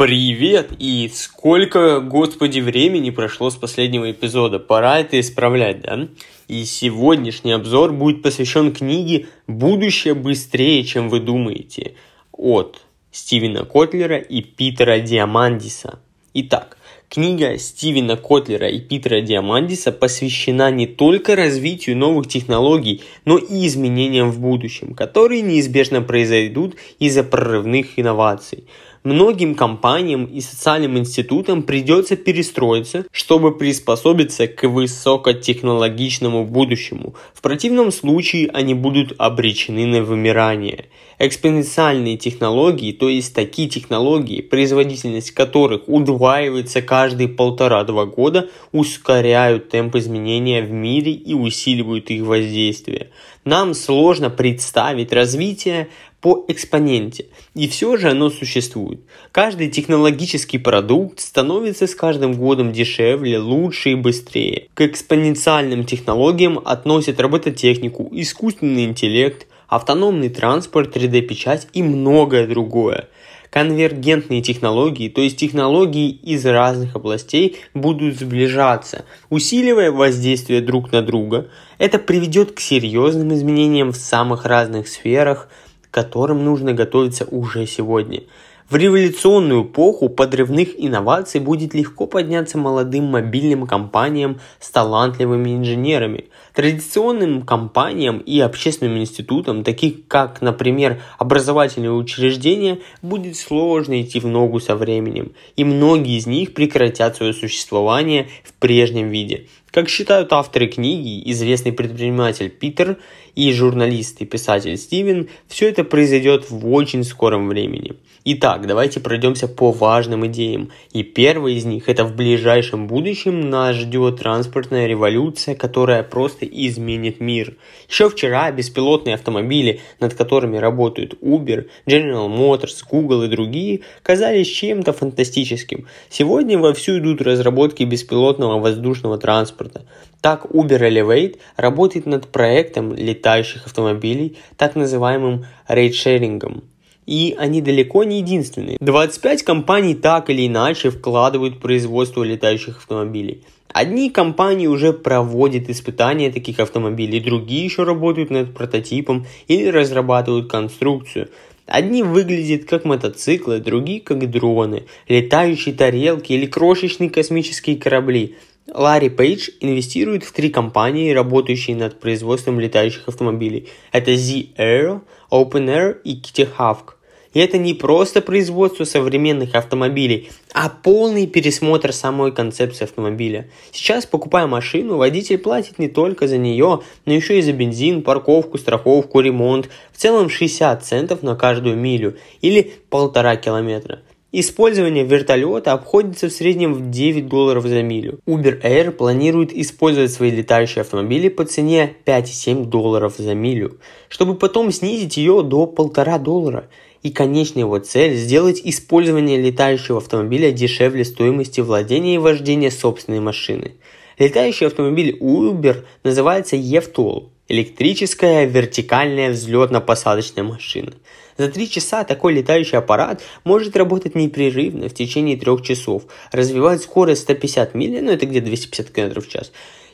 Привет! И сколько, господи, времени прошло с последнего эпизода. Пора это исправлять, да? И сегодняшний обзор будет посвящен книге «Будущее быстрее, чем вы думаете» от Стивена Котлера и Питера Диамандиса. Итак, Книга Стивена Котлера и Питера Диамандиса посвящена не только развитию новых технологий, но и изменениям в будущем, которые неизбежно произойдут из-за прорывных инноваций. Многим компаниям и социальным институтам придется перестроиться, чтобы приспособиться к высокотехнологичному будущему. В противном случае они будут обречены на вымирание. Экспоненциальные технологии, то есть такие технологии, производительность которых удваивается каждые полтора-два года, ускоряют темп изменения в мире и усиливают их воздействие. Нам сложно представить развитие по экспоненте, и все же оно существует. Каждый технологический продукт становится с каждым годом дешевле, лучше и быстрее. К экспоненциальным технологиям относят робототехнику, искусственный интеллект, автономный транспорт, 3D-печать и многое другое. Конвергентные технологии, то есть технологии из разных областей, будут сближаться, усиливая воздействие друг на друга. Это приведет к серьезным изменениям в самых разных сферах, которым нужно готовиться уже сегодня – в революционную эпоху подрывных инноваций будет легко подняться молодым мобильным компаниям с талантливыми инженерами. Традиционным компаниям и общественным институтам, таких как, например, образовательные учреждения, будет сложно идти в ногу со временем, и многие из них прекратят свое существование в прежнем виде. Как считают авторы книги, известный предприниматель Питер и журналист и писатель Стивен, все это произойдет в очень скором времени. Итак, давайте пройдемся по важным идеям. И первый из них это в ближайшем будущем нас ждет транспортная революция, которая просто изменит мир. Еще вчера беспилотные автомобили, над которыми работают Uber, General Motors, Google и другие, казались чем-то фантастическим. Сегодня вовсю идут разработки беспилотного воздушного транспорта. Так Uber Elevate работает над проектом летающих автомобилей, так называемым рейдшерингом. И они далеко не единственные. 25 компаний так или иначе вкладывают в производство летающих автомобилей. Одни компании уже проводят испытания таких автомобилей, другие еще работают над прототипом или разрабатывают конструкцию. Одни выглядят как мотоциклы, другие как дроны, летающие тарелки или крошечные космические корабли. Ларри Пейдж инвестирует в три компании, работающие над производством летающих автомобилей. Это Z-Aero, OpenAir и Kitty Hawk. И это не просто производство современных автомобилей, а полный пересмотр самой концепции автомобиля. Сейчас, покупая машину, водитель платит не только за нее, но еще и за бензин, парковку, страховку, ремонт. В целом 60 центов на каждую милю или полтора километра. Использование вертолета обходится в среднем в 9 долларов за милю. Uber Air планирует использовать свои летающие автомобили по цене 5,7 долларов за милю, чтобы потом снизить ее до 1,5 доллара и конечная его цель – сделать использование летающего автомобиля дешевле стоимости владения и вождения собственной машины. Летающий автомобиль Uber называется EVTOL – электрическая вертикальная взлетно-посадочная машина. За три часа такой летающий аппарат может работать непрерывно в течение трех часов, развивать скорость 150 миль, ну это где 250 км в час,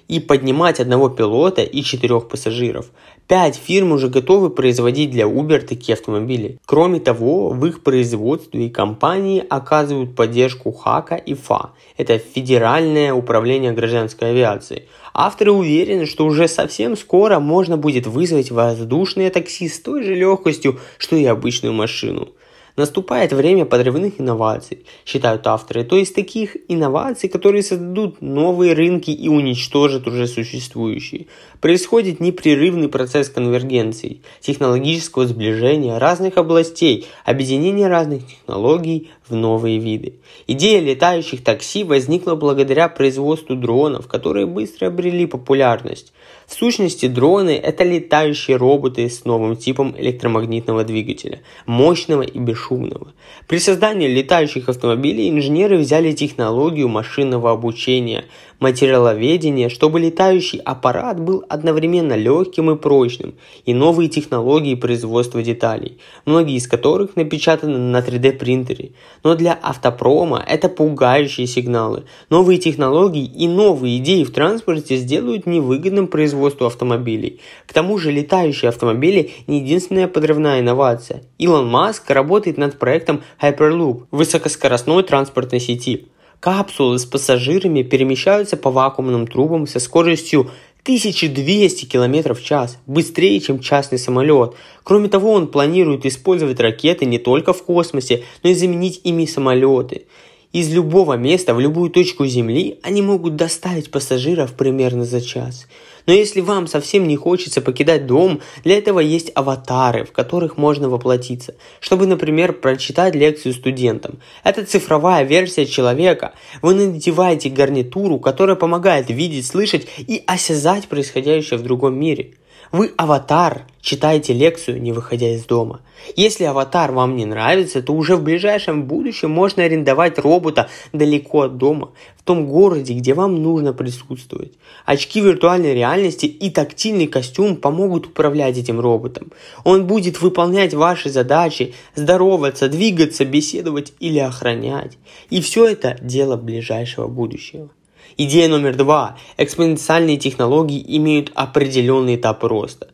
и поднимать одного пилота и четырех пассажиров. Пять фирм уже готовы производить для Uber такие автомобили. Кроме того, в их производстве и компании оказывают поддержку ХАКа и ФА. Это Федеральное управление гражданской авиации. Авторы уверены, что уже совсем скоро можно будет вызвать воздушное такси с той же легкостью, что и обычную машину. Наступает время подрывных инноваций, считают авторы, то есть таких инноваций, которые создадут новые рынки и уничтожат уже существующие. Происходит непрерывный процесс конвергенции, технологического сближения разных областей, объединения разных технологий в новые виды. Идея летающих такси возникла благодаря производству дронов, которые быстро обрели популярность. В сущности, дроны – это летающие роботы с новым типом электромагнитного двигателя, мощного и бесшумного. При создании летающих автомобилей инженеры взяли технологию машинного обучения. Материаловедения, чтобы летающий аппарат был одновременно легким и прочным, и новые технологии производства деталей, многие из которых напечатаны на 3D принтере. Но для автопрома это пугающие сигналы. Новые технологии и новые идеи в транспорте сделают невыгодным производство автомобилей. К тому же летающие автомобили не единственная подрывная инновация. Илон Маск работает над проектом Hyperloop высокоскоростной транспортной сети. Капсулы с пассажирами перемещаются по вакуумным трубам со скоростью 1200 км в час, быстрее, чем частный самолет. Кроме того, он планирует использовать ракеты не только в космосе, но и заменить ими самолеты. Из любого места в любую точку Земли они могут доставить пассажиров примерно за час. Но если вам совсем не хочется покидать дом, для этого есть аватары, в которых можно воплотиться, чтобы, например, прочитать лекцию студентам. Это цифровая версия человека. Вы надеваете гарнитуру, которая помогает видеть, слышать и осязать происходящее в другом мире – вы аватар, читаете лекцию, не выходя из дома. Если аватар вам не нравится, то уже в ближайшем будущем можно арендовать робота далеко от дома, в том городе, где вам нужно присутствовать. Очки виртуальной реальности и тактильный костюм помогут управлять этим роботом. Он будет выполнять ваши задачи, здороваться, двигаться, беседовать или охранять. И все это дело ближайшего будущего. Идея номер два. Экспоненциальные технологии имеют определенный этап роста.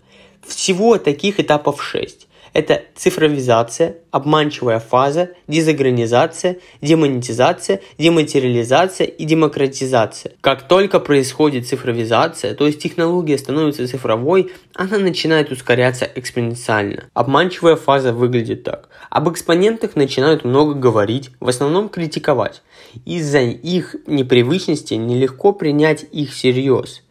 Всего таких этапов шесть. Это цифровизация, обманчивая фаза, дезагранизация, демонетизация, дематериализация и демократизация. Как только происходит цифровизация, то есть технология становится цифровой, она начинает ускоряться экспоненциально. Обманчивая фаза выглядит так. Об экспонентах начинают много говорить, в основном критиковать. Из-за их непривычности нелегко принять их всерьез.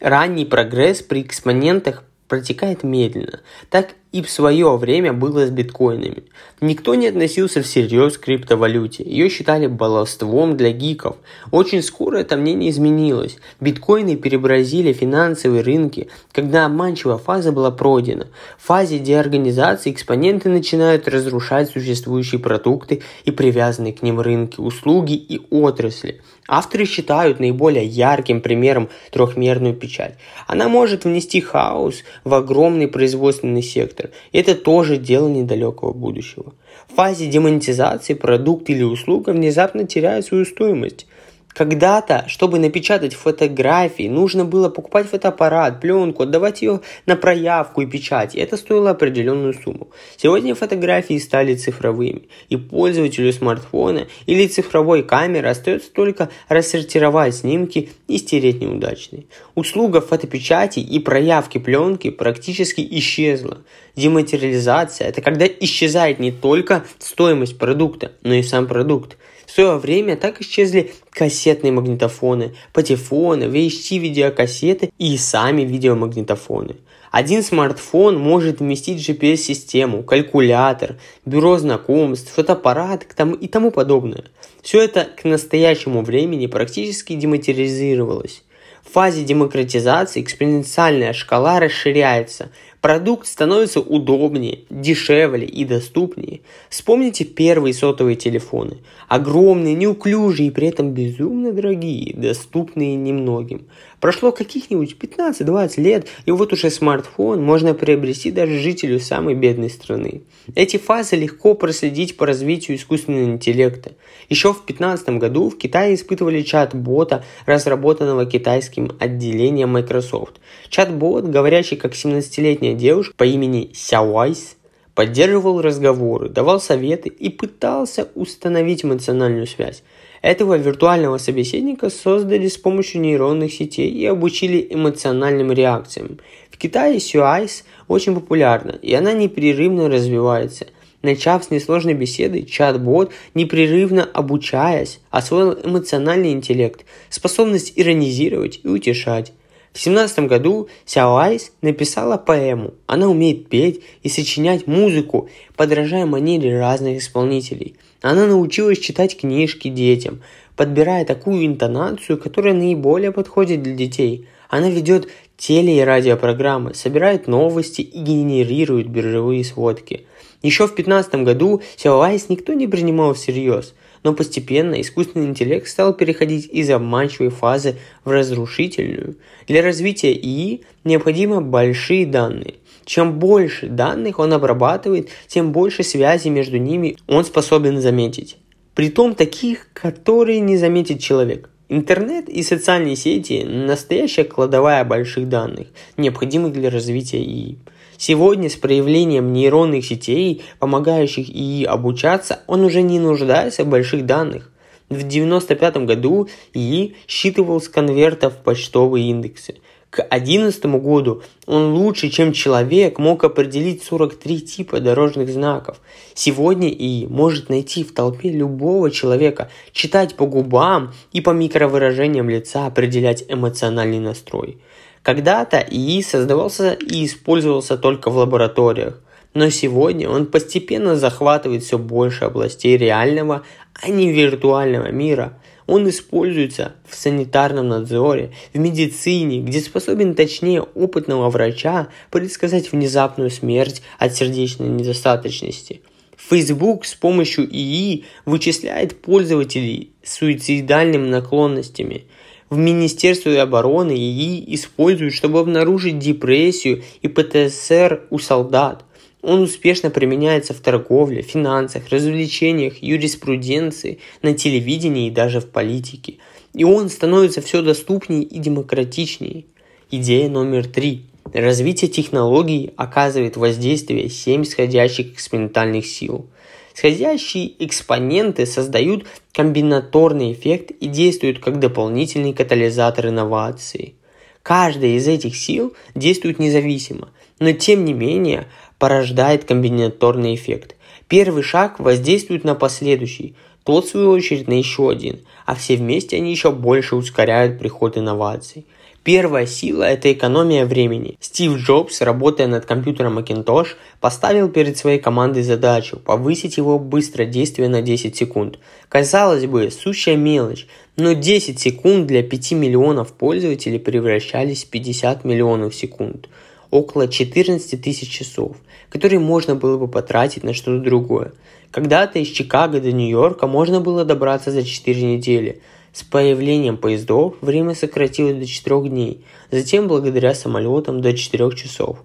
Ранний прогресс при экспонентах протекает медленно. Так и в свое время было с биткоинами. Никто не относился всерьез к криптовалюте. Ее считали баловством для гиков. Очень скоро это мнение изменилось. Биткоины преобразили финансовые рынки, когда обманчивая фаза была пройдена. В фазе деорганизации экспоненты начинают разрушать существующие продукты и привязанные к ним рынки, услуги и отрасли. Авторы считают наиболее ярким примером трехмерную печать. Она может внести хаос в огромный производственный сектор спектр. Это тоже дело недалекого будущего. В фазе демонетизации продукт или услуга внезапно теряет свою стоимость. Когда-то, чтобы напечатать фотографии, нужно было покупать фотоаппарат, пленку, отдавать ее на проявку и печать. И это стоило определенную сумму. Сегодня фотографии стали цифровыми, и пользователю смартфона или цифровой камеры остается только рассортировать снимки и стереть неудачные. Услуга фотопечати и проявки пленки практически исчезла. Дематериализация – это когда исчезает не только стоимость продукта, но и сам продукт. В свое время так исчезли кассетные магнитофоны, патефоны, VHT-видеокассеты и сами видеомагнитофоны. Один смартфон может вместить GPS-систему, калькулятор, бюро знакомств, фотоаппарат и тому подобное. Все это к настоящему времени практически дематериализировалось. В фазе демократизации экспоненциальная шкала расширяется, Продукт становится удобнее, дешевле и доступнее. Вспомните первые сотовые телефоны. Огромные, неуклюжие и при этом безумно дорогие, доступные немногим. Прошло каких-нибудь 15-20 лет, и вот уже смартфон можно приобрести даже жителю самой бедной страны. Эти фазы легко проследить по развитию искусственного интеллекта. Еще в 2015 году в Китае испытывали чат-бота, разработанного китайским отделением Microsoft. Чат-бот, говорящий как 17-летняя девушка по имени Сяуайс, поддерживал разговоры, давал советы и пытался установить эмоциональную связь. Этого виртуального собеседника создали с помощью нейронных сетей и обучили эмоциональным реакциям. В Китае Сюайс очень популярна, и она непрерывно развивается. Начав с несложной беседы, чат-бот, непрерывно обучаясь, освоил эмоциональный интеллект, способность иронизировать и утешать. В 17 году Сяо Айс написала поэму. Она умеет петь и сочинять музыку, подражая манере разных исполнителей. Она научилась читать книжки детям, подбирая такую интонацию, которая наиболее подходит для детей. Она ведет теле- и радиопрограммы, собирает новости и генерирует биржевые сводки. Еще в 2015 году Силовайс никто не принимал всерьез, но постепенно искусственный интеллект стал переходить из обманчивой фазы в разрушительную. Для развития ИИ необходимы большие данные. Чем больше данных он обрабатывает, тем больше связей между ними он способен заметить. Притом таких, которые не заметит человек. Интернет и социальные сети – настоящая кладовая больших данных, необходимых для развития ИИ. Сегодня с проявлением нейронных сетей, помогающих ИИ обучаться, он уже не нуждается в больших данных. В 1995 году ИИ считывал с конвертов почтовые индексы. К 2011 году он лучше, чем человек, мог определить 43 типа дорожных знаков. Сегодня ИИ может найти в толпе любого человека, читать по губам и по микровыражениям лица определять эмоциональный настрой. Когда-то ИИ создавался и использовался только в лабораториях, но сегодня он постепенно захватывает все больше областей реального, а не виртуального мира. Он используется в санитарном надзоре, в медицине, где способен точнее опытного врача предсказать внезапную смерть от сердечной недостаточности. Facebook с помощью ИИ вычисляет пользователей с суицидальными наклонностями – в Министерстве обороны ИИ используют, чтобы обнаружить депрессию и ПТСР у солдат. Он успешно применяется в торговле, финансах, развлечениях, юриспруденции, на телевидении и даже в политике. И он становится все доступнее и демократичнее. Идея номер три. Развитие технологий оказывает воздействие 7 сходящих экспериментальных сил – Сходящие экспоненты создают комбинаторный эффект и действуют как дополнительный катализатор инновации. Каждая из этих сил действует независимо, но тем не менее порождает комбинаторный эффект. Первый шаг воздействует на последующий, тот в свою очередь на еще один, а все вместе они еще больше ускоряют приход инноваций. Первая сила – это экономия времени. Стив Джобс, работая над компьютером Macintosh, поставил перед своей командой задачу повысить его быстродействие на 10 секунд. Казалось бы, сущая мелочь, но 10 секунд для 5 миллионов пользователей превращались в 50 миллионов секунд. Около 14 тысяч часов, которые можно было бы потратить на что-то другое. Когда-то из Чикаго до Нью-Йорка можно было добраться за 4 недели – с появлением поездов время сократилось до 4 дней, затем благодаря самолетам до 4 часов.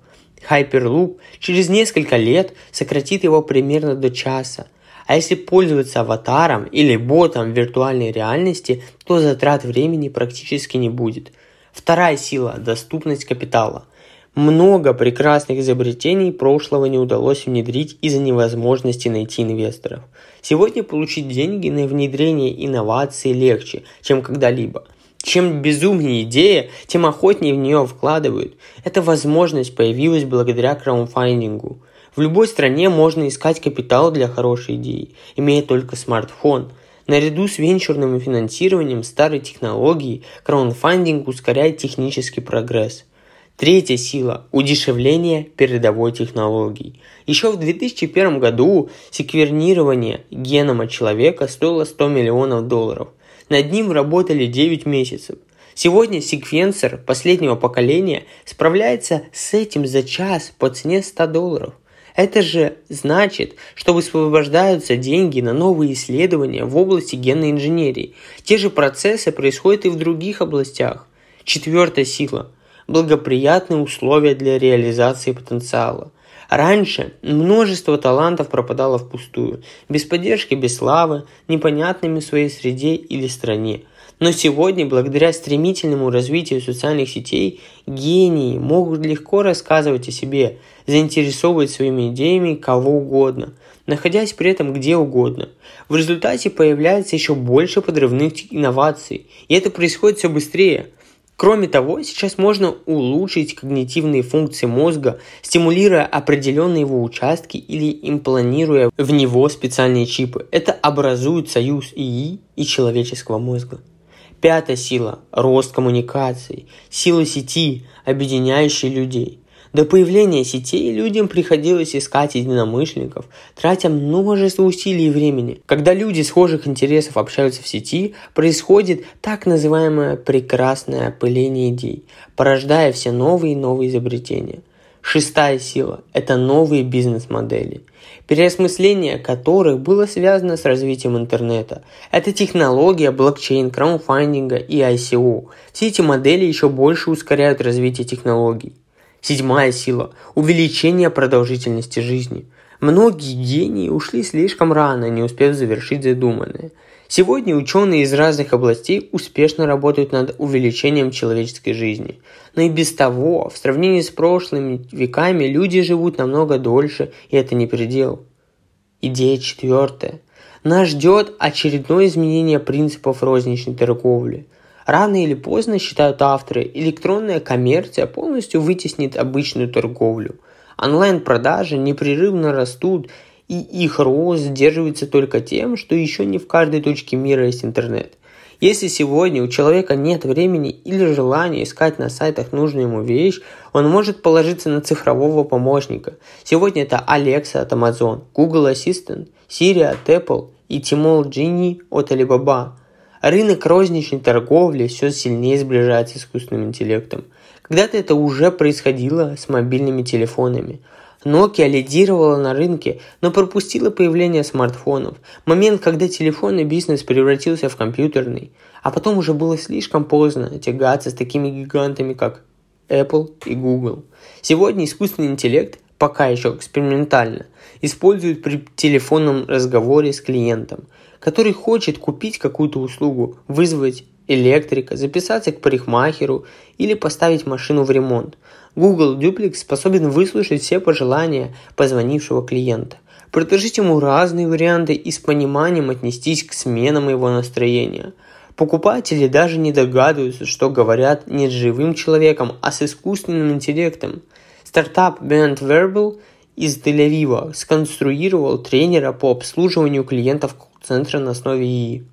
Hyperloop через несколько лет сократит его примерно до часа. А если пользоваться аватаром или ботом виртуальной реальности, то затрат времени практически не будет. Вторая сила – доступность капитала – много прекрасных изобретений прошлого не удалось внедрить из-за невозможности найти инвесторов. Сегодня получить деньги на внедрение инноваций легче, чем когда-либо. Чем безумнее идея, тем охотнее в нее вкладывают. Эта возможность появилась благодаря краудфандингу. В любой стране можно искать капитал для хорошей идеи, имея только смартфон. Наряду с венчурным финансированием старой технологии, краудфандинг ускоряет технический прогресс – Третья сила – удешевление передовой технологии. Еще в 2001 году секвенирование генома человека стоило 100 миллионов долларов. Над ним работали 9 месяцев. Сегодня секвенсор последнего поколения справляется с этим за час по цене 100 долларов. Это же значит, что высвобождаются деньги на новые исследования в области генной инженерии. Те же процессы происходят и в других областях. Четвертая сила – благоприятные условия для реализации потенциала. Раньше множество талантов пропадало впустую, без поддержки, без славы, непонятными своей среде или стране. Но сегодня, благодаря стремительному развитию социальных сетей, гении могут легко рассказывать о себе, заинтересовывать своими идеями кого угодно, находясь при этом где угодно. В результате появляется еще больше подрывных инноваций, и это происходит все быстрее – Кроме того, сейчас можно улучшить когнитивные функции мозга, стимулируя определенные его участки или импланируя в него специальные чипы. Это образует союз ИИ и человеческого мозга. Пятая сила – рост коммуникаций, сила сети, объединяющей людей – до появления сетей людям приходилось искать единомышленников, тратя множество усилий и времени. Когда люди схожих интересов общаются в сети, происходит так называемое прекрасное опыление идей, порождая все новые и новые изобретения. Шестая сила – это новые бизнес-модели, переосмысление которых было связано с развитием интернета. Это технология блокчейн, краудфандинга и ICO. Все эти модели еще больше ускоряют развитие технологий. Седьмая сила – увеличение продолжительности жизни. Многие гении ушли слишком рано, не успев завершить задуманное – Сегодня ученые из разных областей успешно работают над увеличением человеческой жизни. Но и без того, в сравнении с прошлыми веками, люди живут намного дольше, и это не предел. Идея четвертая. Нас ждет очередное изменение принципов розничной торговли. Рано или поздно, считают авторы, электронная коммерция полностью вытеснит обычную торговлю. Онлайн-продажи непрерывно растут, и их рост сдерживается только тем, что еще не в каждой точке мира есть интернет. Если сегодня у человека нет времени или желания искать на сайтах нужную ему вещь, он может положиться на цифрового помощника. Сегодня это Alexa от Amazon, Google Assistant, Siri от Apple и Tmall Genie от Alibaba. Рынок розничной торговли все сильнее сближается с искусственным интеллектом. Когда-то это уже происходило с мобильными телефонами – Nokia лидировала на рынке, но пропустила появление смартфонов, момент, когда телефонный бизнес превратился в компьютерный, а потом уже было слишком поздно тягаться с такими гигантами, как Apple и Google. Сегодня искусственный интеллект, пока еще экспериментально, используют при телефонном разговоре с клиентом, который хочет купить какую-то услугу, вызвать электрика, записаться к парикмахеру или поставить машину в ремонт. Google Duplex способен выслушать все пожелания позвонившего клиента, предложить ему разные варианты и с пониманием отнестись к сменам его настроения. Покупатели даже не догадываются, что говорят не с живым человеком, а с искусственным интеллектом. Стартап Band Verbal из Тель-Авива сконструировал тренера по обслуживанию клиентов центра на основе ИИ.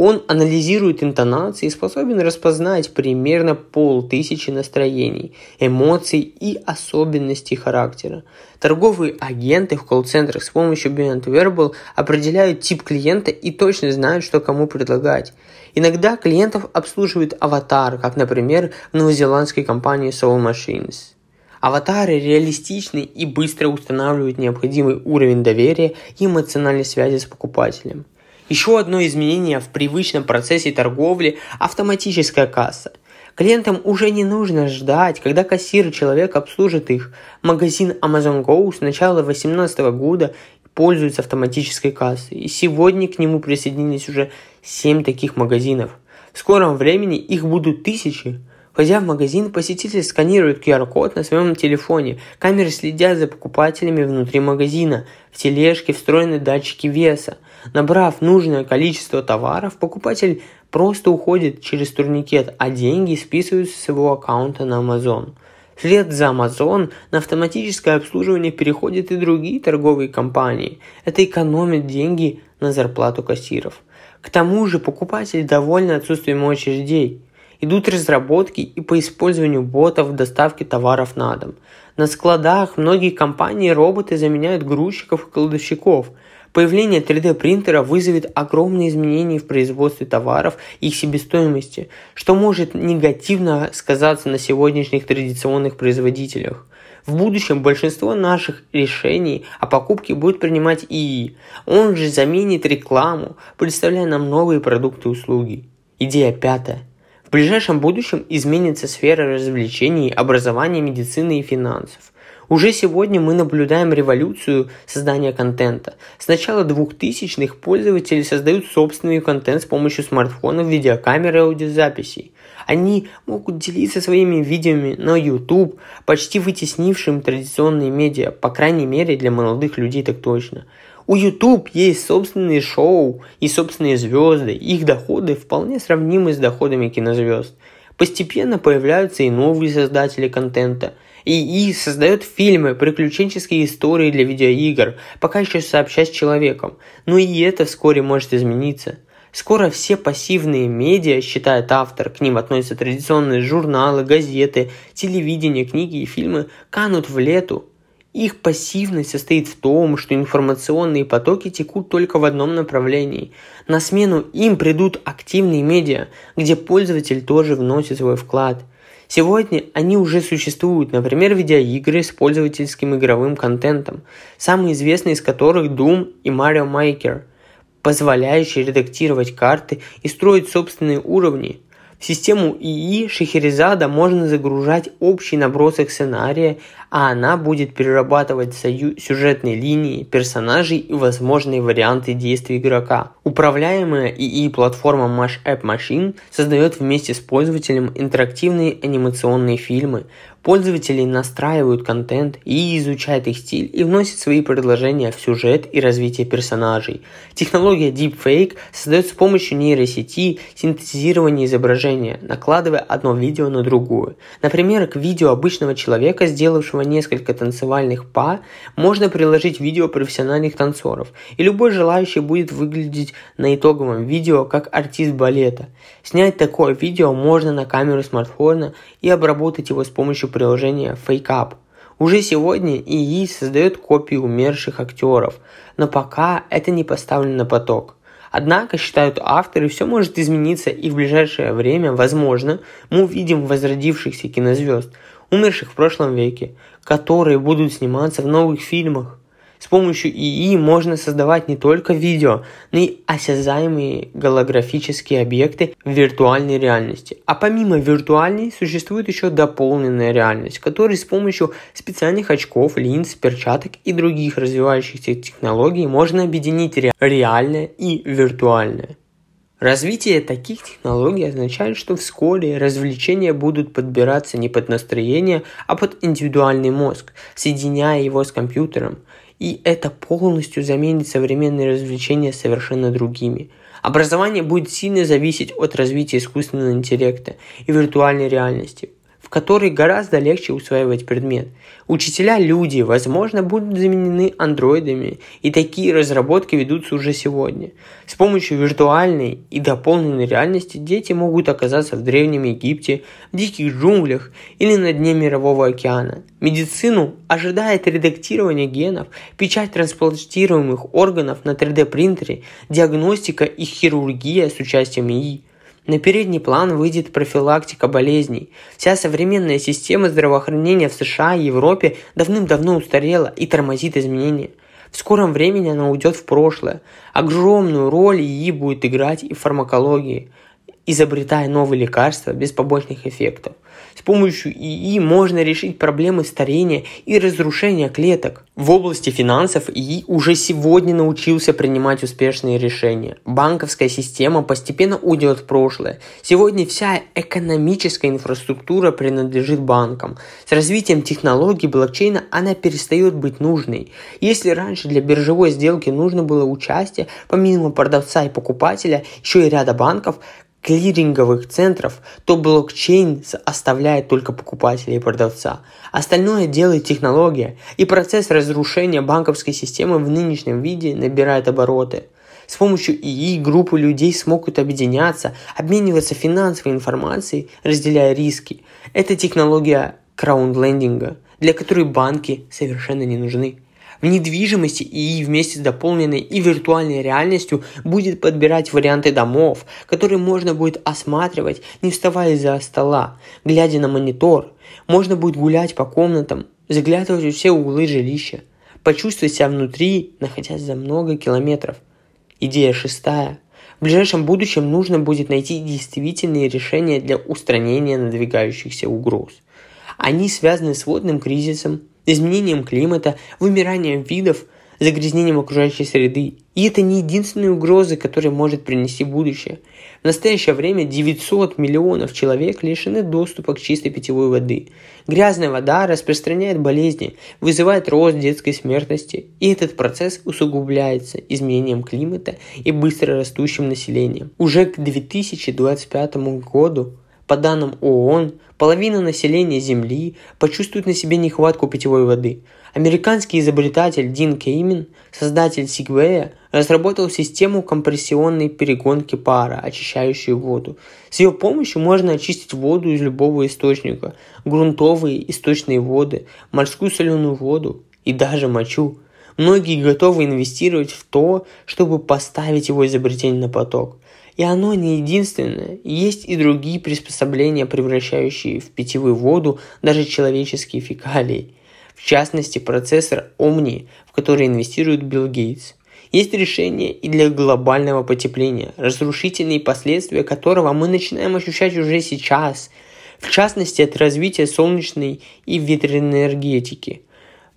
Он анализирует интонации и способен распознать примерно полтысячи настроений, эмоций и особенностей характера. Торговые агенты в колл-центрах с помощью Beyond Verbal определяют тип клиента и точно знают, что кому предлагать. Иногда клиентов обслуживает аватар, как, например, в новозеландской компании Soul Machines. Аватары реалистичны и быстро устанавливают необходимый уровень доверия и эмоциональной связи с покупателем – еще одно изменение в привычном процессе торговли – автоматическая касса. Клиентам уже не нужно ждать, когда кассир человек обслужит их. Магазин Amazon Go с начала 2018 года пользуется автоматической кассой, и сегодня к нему присоединились уже 7 таких магазинов. В скором времени их будут тысячи. Входя в магазин, посетитель сканирует QR-код на своем телефоне. Камеры следят за покупателями внутри магазина. В тележке встроены датчики веса. Набрав нужное количество товаров, покупатель просто уходит через турникет, а деньги списываются с его аккаунта на Amazon. Вслед за Amazon на автоматическое обслуживание переходят и другие торговые компании. Это экономит деньги на зарплату кассиров. К тому же покупатель доволен отсутствием очередей. Идут разработки и по использованию ботов в доставке товаров на дом. На складах многие компании роботы заменяют грузчиков и кладовщиков. Появление 3D принтера вызовет огромные изменения в производстве товаров и их себестоимости, что может негативно сказаться на сегодняшних традиционных производителях. В будущем большинство наших решений о покупке будет принимать ИИ. Он же заменит рекламу, представляя нам новые продукты и услуги. Идея пятая. В ближайшем будущем изменится сфера развлечений, образования, медицины и финансов. Уже сегодня мы наблюдаем революцию создания контента. С начала 2000-х пользователи создают собственный контент с помощью смартфонов, видеокамер и аудиозаписей. Они могут делиться своими видео на YouTube, почти вытеснившим традиционные медиа, по крайней мере для молодых людей так точно – у YouTube есть собственные шоу и собственные звезды, их доходы вполне сравнимы с доходами кинозвезд. Постепенно появляются и новые создатели контента. И создает фильмы, приключенческие истории для видеоигр, пока еще сообща с человеком. Но и это вскоре может измениться. Скоро все пассивные медиа, считает автор, к ним относятся традиционные журналы, газеты, телевидение, книги и фильмы, канут в лету. Их пассивность состоит в том, что информационные потоки текут только в одном направлении. На смену им придут активные медиа, где пользователь тоже вносит свой вклад. Сегодня они уже существуют, например, видеоигры с пользовательским игровым контентом, самые известные из которых Doom и Mario Maker, позволяющие редактировать карты и строить собственные уровни – в систему ИИ Шахерезада можно загружать общий набросок сценария, а она будет перерабатывать сюжетные линии, персонажей и возможные варианты действий игрока. Управляемая ИИ-платформа Mash App Machine создает вместе с пользователем интерактивные анимационные фильмы, Пользователи настраивают контент и изучают их стиль и вносят свои предложения в сюжет и развитие персонажей. Технология Deepfake создает с помощью нейросети синтезирование изображения, накладывая одно видео на другое. Например, к видео обычного человека, сделавшего несколько танцевальных па, можно приложить видео профессиональных танцоров, и любой желающий будет выглядеть на итоговом видео как артист балета. Снять такое видео можно на камеру смартфона и обработать его с помощью приложения FakeUp. Уже сегодня ИИ создает копии умерших актеров, но пока это не поставлено на поток. Однако, считают авторы, все может измениться и в ближайшее время, возможно, мы увидим возродившихся кинозвезд, умерших в прошлом веке, которые будут сниматься в новых фильмах. С помощью ИИ можно создавать не только видео, но и осязаемые голографические объекты в виртуальной реальности. А помимо виртуальной существует еще дополненная реальность, которая с помощью специальных очков, линз, перчаток и других развивающихся технологий можно объединить ре- реальное и виртуальное. Развитие таких технологий означает, что вскоре развлечения будут подбираться не под настроение, а под индивидуальный мозг, соединяя его с компьютером и это полностью заменит современные развлечения совершенно другими. Образование будет сильно зависеть от развития искусственного интеллекта и виртуальной реальности в которой гораздо легче усваивать предмет. Учителя люди, возможно, будут заменены андроидами, и такие разработки ведутся уже сегодня. С помощью виртуальной и дополненной реальности дети могут оказаться в Древнем Египте, в диких джунглях или на дне Мирового океана. Медицину ожидает редактирование генов, печать трансплантируемых органов на 3D принтере, диагностика и хирургия с участием ИИ. На передний план выйдет профилактика болезней. Вся современная система здравоохранения в США и Европе давным-давно устарела и тормозит изменения. В скором времени она уйдет в прошлое. Огромную роль ИИ будет играть и в фармакологии, изобретая новые лекарства без побочных эффектов. С помощью ИИ можно решить проблемы старения и разрушения клеток. В области финансов ИИ уже сегодня научился принимать успешные решения. Банковская система постепенно уйдет в прошлое. Сегодня вся экономическая инфраструктура принадлежит банкам. С развитием технологий блокчейна она перестает быть нужной. Если раньше для биржевой сделки нужно было участие, помимо продавца и покупателя, еще и ряда банков, клиринговых центров, то блокчейн оставляет только покупателя и продавца. Остальное делает технология, и процесс разрушения банковской системы в нынешнем виде набирает обороты. С помощью ИИ группы людей смогут объединяться, обмениваться финансовой информацией, разделяя риски. Это технология краундлендинга, для которой банки совершенно не нужны. В недвижимости и вместе с дополненной и виртуальной реальностью будет подбирать варианты домов, которые можно будет осматривать, не вставая из-за стола, глядя на монитор. Можно будет гулять по комнатам, заглядывать в все углы жилища, почувствовать себя внутри, находясь за много километров. Идея шестая. В ближайшем будущем нужно будет найти действительные решения для устранения надвигающихся угроз. Они связаны с водным кризисом, изменением климата, вымиранием видов, загрязнением окружающей среды. И это не единственные угрозы, которые может принести будущее. В настоящее время 900 миллионов человек лишены доступа к чистой питьевой воды. Грязная вода распространяет болезни, вызывает рост детской смертности, и этот процесс усугубляется изменением климата и быстро растущим населением. Уже к 2025 году по данным ООН, половина населения Земли почувствует на себе нехватку питьевой воды. Американский изобретатель Дин Кеймин, создатель Segway, разработал систему компрессионной перегонки пара, очищающую воду. С ее помощью можно очистить воду из любого источника, грунтовые источные воды, морскую соленую воду и даже мочу. Многие готовы инвестировать в то, чтобы поставить его изобретение на поток. И оно не единственное. Есть и другие приспособления, превращающие в питьевую воду даже человеческие фекалии. В частности, процессор Omni, в который инвестирует Билл Гейтс. Есть решение и для глобального потепления, разрушительные последствия которого мы начинаем ощущать уже сейчас, в частности от развития солнечной и ветряной энергетики,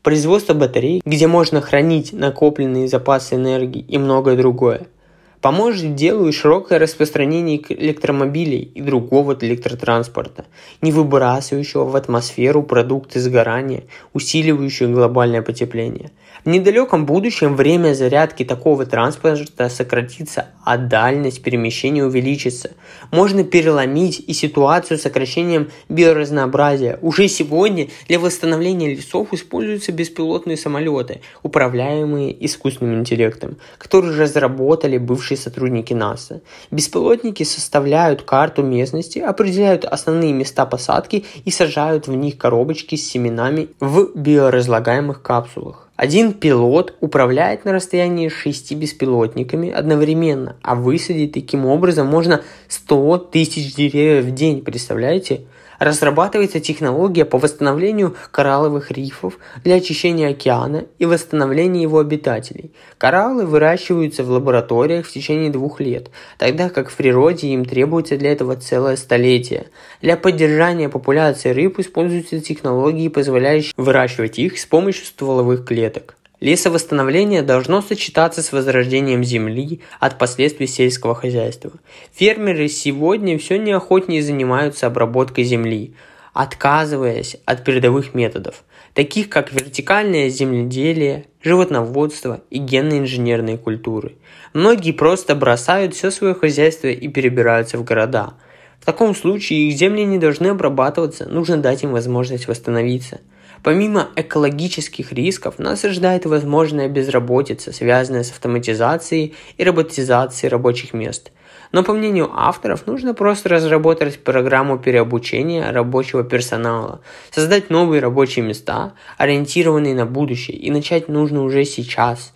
производства батарей, где можно хранить накопленные запасы энергии и многое другое – Поможет делу и широкое распространение электромобилей и другого электротранспорта, не выбрасывающего в атмосферу продукты сгорания, усиливающие глобальное потепление. В недалеком будущем время зарядки такого транспорта сократится, а дальность перемещения увеличится. Можно переломить и ситуацию с сокращением биоразнообразия. Уже сегодня для восстановления лесов используются беспилотные самолеты, управляемые искусственным интеллектом, которые разработали бывшие сотрудники НАСА. Беспилотники составляют карту местности, определяют основные места посадки и сажают в них коробочки с семенами в биоразлагаемых капсулах. Один пилот управляет на расстоянии шести беспилотниками одновременно, а высадить таким образом можно 100 тысяч деревьев в день, представляете? Разрабатывается технология по восстановлению коралловых рифов для очищения океана и восстановления его обитателей. Кораллы выращиваются в лабораториях в течение двух лет, тогда как в природе им требуется для этого целое столетие. Для поддержания популяции рыб используются технологии, позволяющие выращивать их с помощью стволовых клеток. Лесовосстановление должно сочетаться с возрождением земли от последствий сельского хозяйства. Фермеры сегодня все неохотнее занимаются обработкой земли, отказываясь от передовых методов, таких как вертикальное земледелие, животноводство и генно-инженерные культуры. Многие просто бросают все свое хозяйство и перебираются в города. В таком случае их земли не должны обрабатываться, нужно дать им возможность восстановиться – Помимо экологических рисков, нас ожидает возможная безработица, связанная с автоматизацией и роботизацией рабочих мест. Но по мнению авторов, нужно просто разработать программу переобучения рабочего персонала, создать новые рабочие места, ориентированные на будущее, и начать нужно уже сейчас.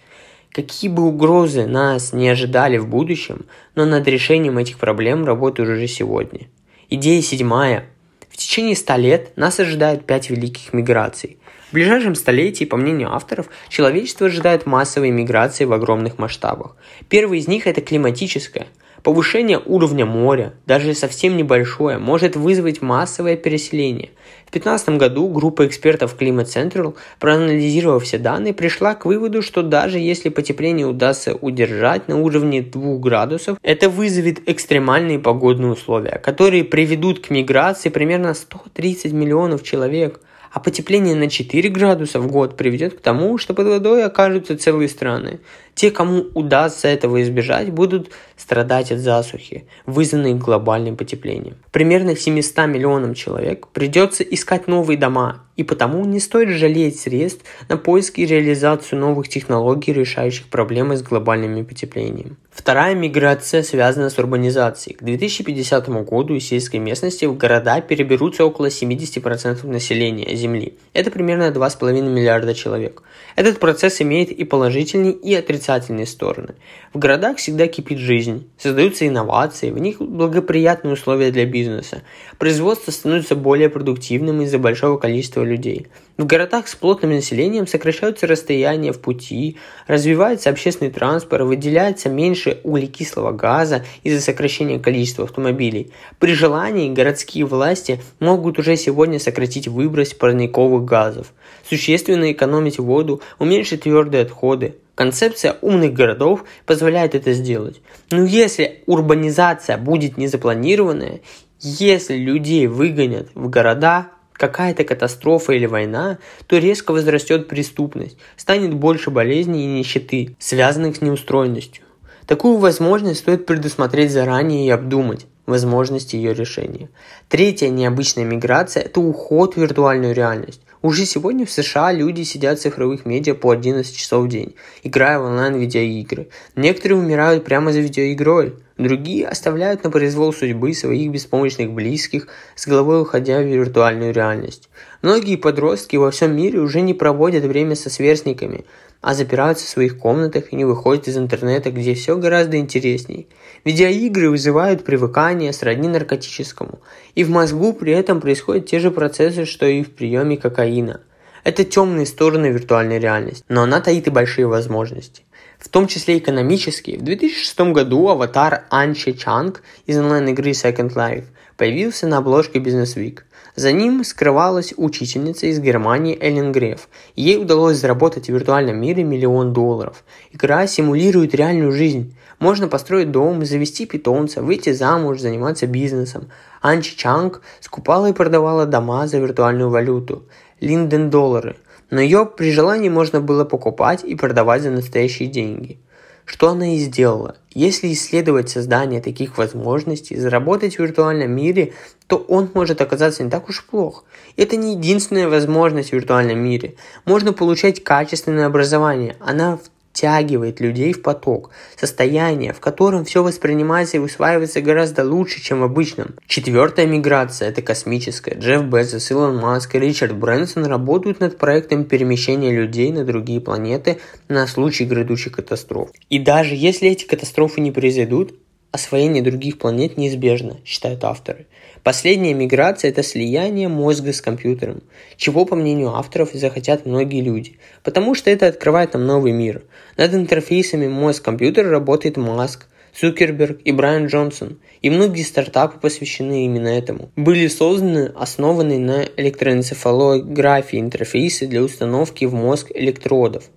Какие бы угрозы нас не ожидали в будущем, но над решением этих проблем работают уже сегодня. Идея седьмая – в течение ста лет нас ожидает пять великих миграций. В ближайшем столетии, по мнению авторов, человечество ожидает массовой миграции в огромных масштабах. Первый из них – это климатическая – Повышение уровня моря, даже совсем небольшое, может вызвать массовое переселение. В 2015 году группа экспертов Climate Central, проанализировав все данные, пришла к выводу, что даже если потепление удастся удержать на уровне 2 градусов, это вызовет экстремальные погодные условия, которые приведут к миграции примерно 130 миллионов человек – а потепление на 4 градуса в год приведет к тому, что под водой окажутся целые страны. Те, кому удастся этого избежать, будут страдать от засухи, вызванной глобальным потеплением. Примерно 700 миллионам человек придется искать новые дома, и потому не стоит жалеть средств на поиск и реализацию новых технологий, решающих проблемы с глобальным потеплением. Вторая миграция связана с урбанизацией. К 2050 году из сельской местности в города переберутся около 70% населения Земли. Это примерно 2,5 миллиарда человек. Этот процесс имеет и положительные, и отрицательные стороны. В городах всегда кипит жизнь, создаются инновации, в них благоприятные условия для бизнеса. Производство становится более продуктивным из-за большого количества людей. В городах с плотным населением сокращаются расстояния в пути, развивается общественный транспорт, выделяется меньше углекислого газа из-за сокращения количества автомобилей. При желании городские власти могут уже сегодня сократить выброс парниковых газов, существенно экономить воду, уменьшить твердые отходы, Концепция умных городов позволяет это сделать. Но если урбанизация будет незапланированная, если людей выгонят в города, какая-то катастрофа или война, то резко возрастет преступность, станет больше болезней и нищеты, связанных с неустроенностью. Такую возможность стоит предусмотреть заранее и обдумать возможности ее решения. Третья необычная миграция – это уход в виртуальную реальность. Уже сегодня в США люди сидят в цифровых медиа по 11 часов в день, играя в онлайн-видеоигры. Некоторые умирают прямо за видеоигрой. Другие оставляют на произвол судьбы своих беспомощных близких, с головой уходя в виртуальную реальность. Многие подростки во всем мире уже не проводят время со сверстниками, а запираются в своих комнатах и не выходят из интернета, где все гораздо интересней. Видеоигры вызывают привыкание сродни наркотическому, и в мозгу при этом происходят те же процессы, что и в приеме кокаина. Это темные стороны виртуальной реальности, но она таит и большие возможности в том числе экономические. В 2006 году аватар Анчи Чанг из онлайн-игры Second Life появился на обложке Business Week. За ним скрывалась учительница из Германии Эллен Греф. Ей удалось заработать в виртуальном мире миллион долларов. Игра симулирует реальную жизнь. Можно построить дом, завести питомца, выйти замуж, заниматься бизнесом. Анчи Чанг скупала и продавала дома за виртуальную валюту – линден доллары – но ее при желании можно было покупать и продавать за настоящие деньги. Что она и сделала. Если исследовать создание таких возможностей, заработать в виртуальном мире, то он может оказаться не так уж плох. Это не единственная возможность в виртуальном мире. Можно получать качественное образование. Она в втягивает людей в поток, состояние, в котором все воспринимается и усваивается гораздо лучше, чем в обычном. Четвертая миграция – это космическая. Джефф Безос, Илон Маск и Ричард Брэнсон работают над проектом перемещения людей на другие планеты на случай грядущих катастроф. И даже если эти катастрофы не произойдут, освоение других планет неизбежно, считают авторы. Последняя миграция – это слияние мозга с компьютером, чего, по мнению авторов, захотят многие люди, потому что это открывает нам новый мир. Над интерфейсами мозг-компьютер работает Маск, Цукерберг и Брайан Джонсон, и многие стартапы посвящены именно этому. Были созданы основанные на электроэнцефалографии интерфейсы для установки в мозг электродов.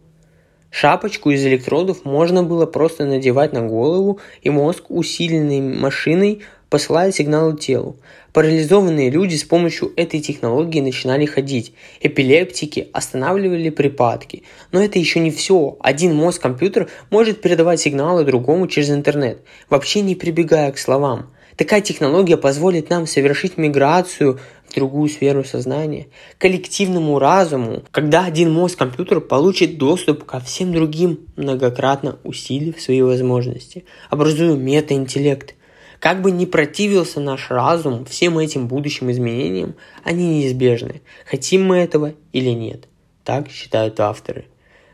Шапочку из электродов можно было просто надевать на голову, и мозг, усиленный машиной, посылает сигналы телу. Парализованные люди с помощью этой технологии начинали ходить. Эпилептики останавливали припадки. Но это еще не все. Один мозг-компьютер может передавать сигналы другому через интернет, вообще не прибегая к словам. Такая технология позволит нам совершить миграцию в другую сферу сознания, коллективному разуму, когда один мозг-компьютер получит доступ ко всем другим, многократно усилив свои возможности, образуя метаинтеллект, как бы ни противился наш разум всем этим будущим изменениям, они неизбежны, хотим мы этого или нет. Так считают авторы.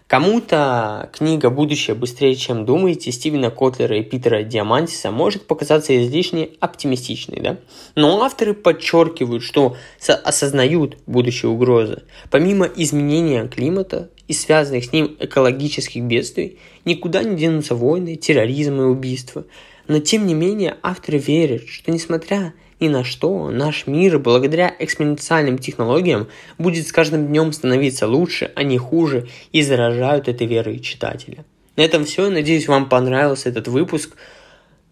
Кому-то книга «Будущее быстрее, чем думаете» Стивена Котлера и Питера Диамантиса может показаться излишне оптимистичной, да? Но авторы подчеркивают, что осознают будущие угрозы. Помимо изменения климата и связанных с ним экологических бедствий, никуда не денутся войны, терроризм и убийства. Но тем не менее авторы верят, что несмотря ни на что, наш мир благодаря экспоненциальным технологиям будет с каждым днем становиться лучше, а не хуже, и заражают этой верой читателя. На этом все. Надеюсь, вам понравился этот выпуск.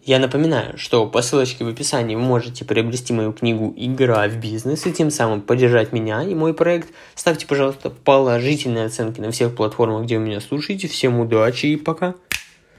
Я напоминаю, что по ссылочке в описании вы можете приобрести мою книгу «Игра в бизнес» и тем самым поддержать меня и мой проект. Ставьте, пожалуйста, положительные оценки на всех платформах, где вы меня слушаете. Всем удачи и пока!